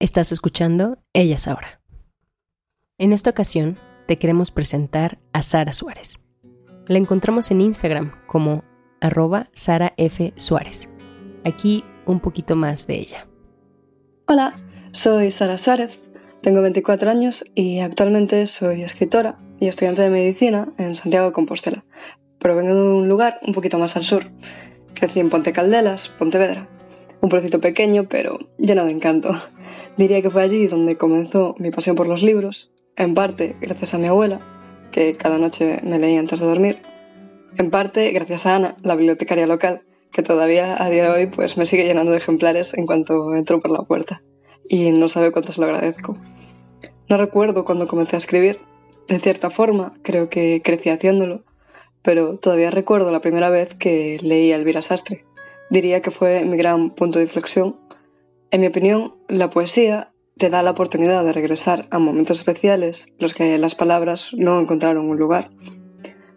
Estás escuchando Ellas Ahora. En esta ocasión, te queremos presentar a Sara Suárez. La encontramos en Instagram como arroba Sara F. Suárez. Aquí un poquito más de ella. Hola, soy Sara Suárez, tengo 24 años y actualmente soy escritora y estudiante de medicina en Santiago de Compostela, pero vengo de un lugar un poquito más al sur. Crecí en Ponte Caldelas, Pontevedra, un pueblecito pequeño pero lleno de encanto. Diría que fue allí donde comenzó mi pasión por los libros, en parte gracias a mi abuela, que cada noche me leía antes de dormir. En parte gracias a Ana, la bibliotecaria local, que todavía a día de hoy pues me sigue llenando de ejemplares en cuanto entro por la puerta. Y no sabe cuánto se lo agradezco. No recuerdo cuando comencé a escribir. De cierta forma, creo que crecí haciéndolo. Pero todavía recuerdo la primera vez que leí a Elvira Sastre. Diría que fue mi gran punto de inflexión. En mi opinión, la poesía te da la oportunidad de regresar a momentos especiales los que las palabras no encontraron un lugar.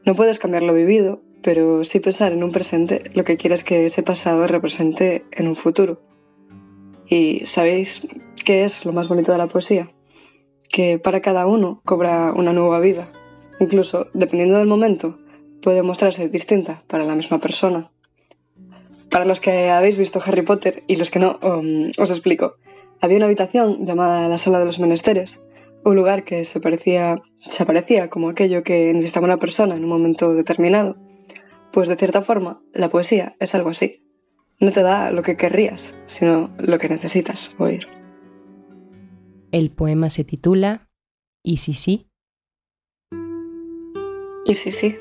No puedes cambiar lo vivido, pero sí pensar en un presente lo que quieres que ese pasado represente en un futuro. ¿Y sabéis qué es lo más bonito de la poesía? Que para cada uno cobra una nueva vida. Incluso, dependiendo del momento, puede mostrarse distinta para la misma persona. Para los que habéis visto Harry Potter y los que no, um, os explico había una habitación llamada la Sala de los Menesteres, un lugar que se parecía, se parecía como aquello que necesitaba una persona en un momento determinado. Pues de cierta forma, la poesía es algo así. No te da lo que querrías, sino lo que necesitas oír. El poema se titula ¿Y si sí? ¿Y si sí?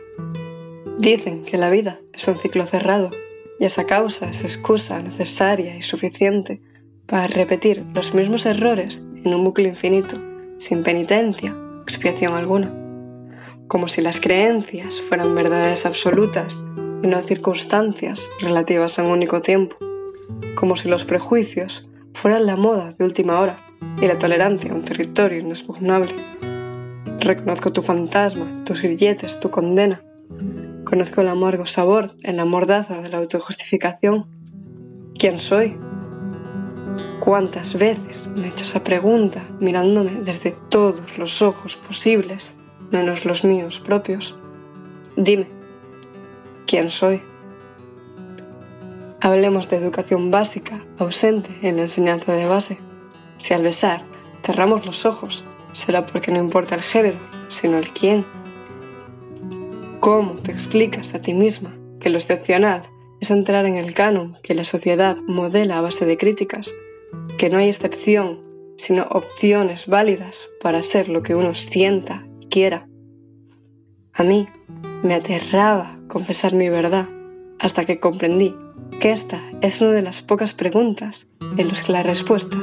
Dicen que la vida es un ciclo cerrado y esa causa es excusa necesaria y suficiente para repetir los mismos errores en un bucle infinito, sin penitencia expiación alguna, como si las creencias fueran verdades absolutas y no circunstancias relativas a un único tiempo, como si los prejuicios fueran la moda de última hora y la tolerancia un territorio inexpugnable. Reconozco tu fantasma, tus grilletes, tu condena. Conozco el amargo sabor en la mordaza de la autojustificación. ¿Quién soy? ¿Cuántas veces me he hecho esa pregunta mirándome desde todos los ojos posibles, menos los míos propios? Dime, ¿quién soy? Hablemos de educación básica, ausente en la enseñanza de base. Si al besar cerramos los ojos, será porque no importa el género, sino el quién. ¿Cómo te explicas a ti misma que lo excepcional es entrar en el canon que la sociedad modela a base de críticas que no hay excepción, sino opciones válidas para ser lo que uno sienta y quiera. A mí me aterraba confesar mi verdad hasta que comprendí que esta es una de las pocas preguntas en las que la respuesta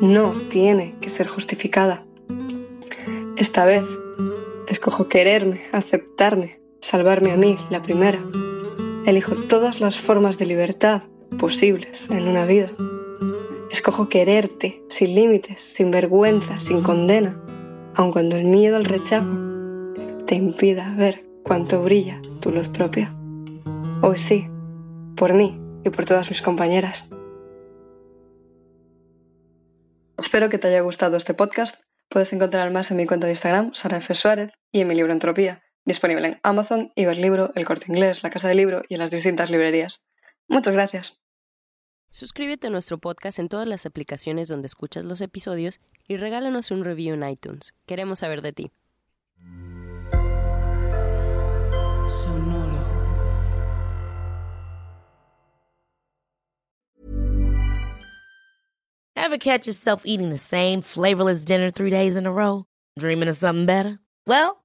no tiene que ser justificada. Esta vez escojo quererme, aceptarme, salvarme a mí, la primera. Elijo todas las formas de libertad posibles en una vida Escojo quererte, sin límites, sin vergüenza, sin condena, aun cuando el miedo al rechazo te impida ver cuánto brilla tu luz propia. Hoy sí, por mí y por todas mis compañeras. Espero que te haya gustado este podcast. Puedes encontrar más en mi cuenta de Instagram, Sara F. Suárez, y en mi libro Entropía, disponible en Amazon, Iberlibro, El Corte Inglés, La Casa del Libro y en las distintas librerías. Muchas gracias. Suscríbete a nuestro podcast en todas las aplicaciones donde escuchas los episodios y regálanos un review en iTunes. Queremos saber de ti. Sonoro. Ever catch yourself eating the same flavorless dinner three days in a row? Dreaming of something better? Well,